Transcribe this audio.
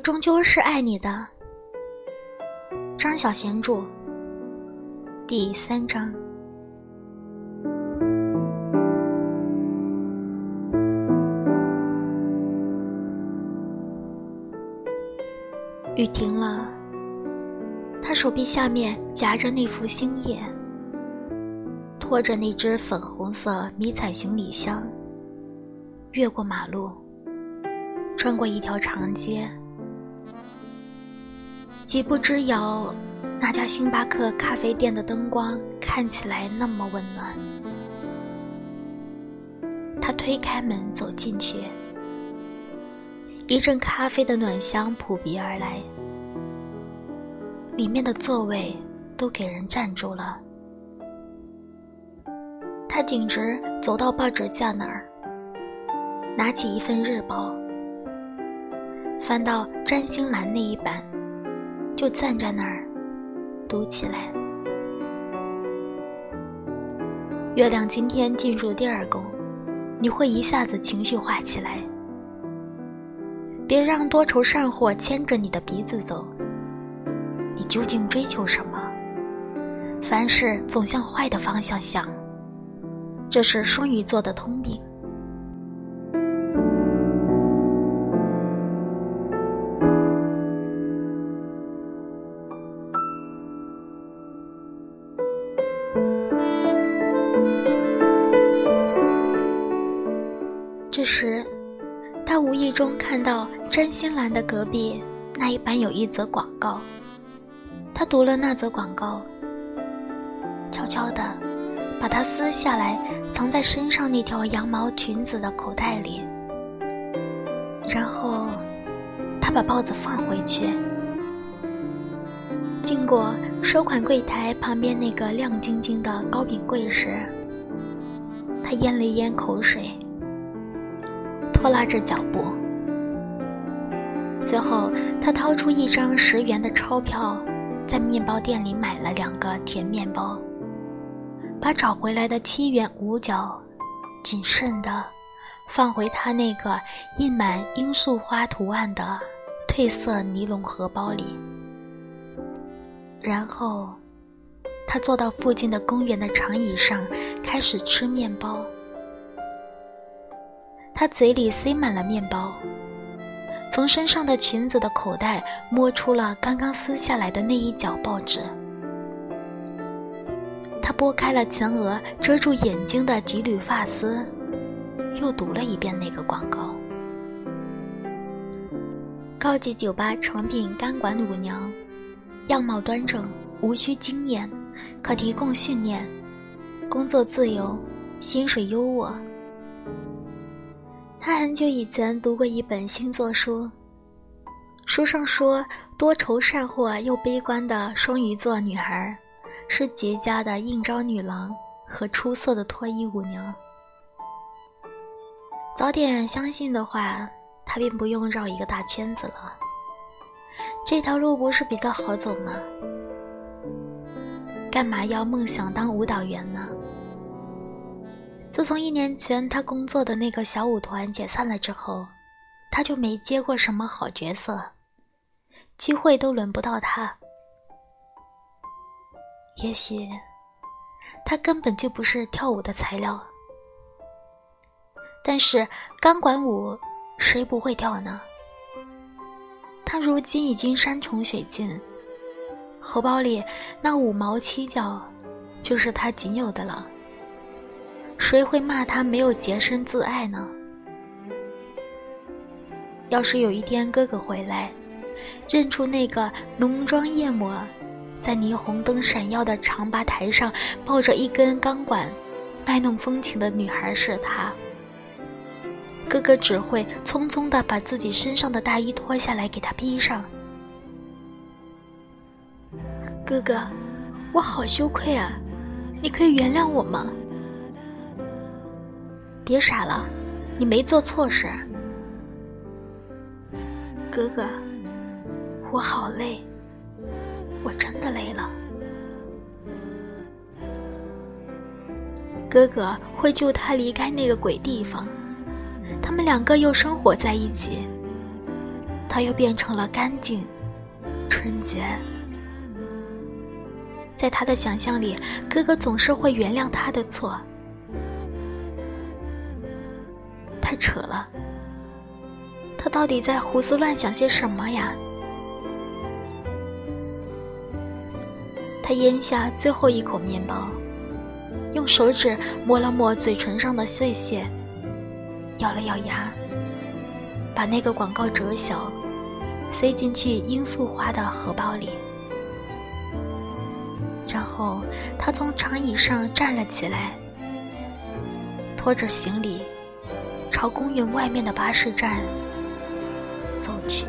终究是爱你的。张小娴著，第三章。雨停了，他手臂下面夹着那副星夜，拖着那只粉红色迷彩行李箱，越过马路，穿过一条长街。几步之遥，那家星巴克咖啡店的灯光看起来那么温暖。他推开门走进去，一阵咖啡的暖香扑鼻而来，里面的座位都给人占住了。他径直走到报纸架那儿，拿起一份日报，翻到占星栏那一版。就站在那儿，读起来。月亮今天进入第二宫，你会一下子情绪化起来。别让多愁善祸牵着你的鼻子走。你究竟追求什么？凡事总向坏的方向想，这是双鱼座的通病。中看到占星栏的隔壁那一版有一则广告。他读了那则广告，悄悄地把它撕下来，藏在身上那条羊毛裙子的口袋里。然后，他把报纸放回去。经过收款柜台旁边那个亮晶晶的糕饼柜时，他咽了咽口水。拖拉着脚步，随后他掏出一张十元的钞票，在面包店里买了两个甜面包，把找回来的七元五角谨慎的放回他那个印满罂粟花图案的褪色尼龙荷包里。然后，他坐到附近的公园的长椅上，开始吃面包。他嘴里塞满了面包，从身上的裙子的口袋摸出了刚刚撕下来的那一角报纸。他拨开了前额遮住眼睛的几缕发丝，又读了一遍那个广告：高级酒吧成品钢管舞娘，样貌端正，无需经验，可提供训练，工作自由，薪水优渥。他很久以前读过一本星座书，书上说，多愁善祸又悲观的双鱼座女孩，是绝佳的应招女郎和出色的脱衣舞娘。早点相信的话，他便不用绕一个大圈子了。这条路不是比较好走吗？干嘛要梦想当舞蹈员呢？自从一年前他工作的那个小舞团解散了之后，他就没接过什么好角色，机会都轮不到他。也许他根本就不是跳舞的材料。但是钢管舞谁不会跳呢？他如今已经山穷水尽，荷包里那五毛七角就是他仅有的了。谁会骂他没有洁身自爱呢？要是有一天哥哥回来，认出那个浓妆艳抹，在霓虹灯闪耀的长吧台上抱着一根钢管，卖弄风情的女孩是他，哥哥只会匆匆地把自己身上的大衣脱下来给他披上。哥哥，我好羞愧啊，你可以原谅我吗？别傻了，你没做错事。哥哥，我好累，我真的累了。哥哥会救他离开那个鬼地方，他们两个又生活在一起。他又变成了干净、纯洁。在他的想象里，哥哥总是会原谅他的错。扯了，他到底在胡思乱想些什么呀？他咽下最后一口面包，用手指摸了摸嘴唇上的碎屑，咬了咬牙，把那个广告折小，塞进去罂粟花的荷包里。然后，他从长椅上站了起来，拖着行李，朝公园外面的巴士站走去。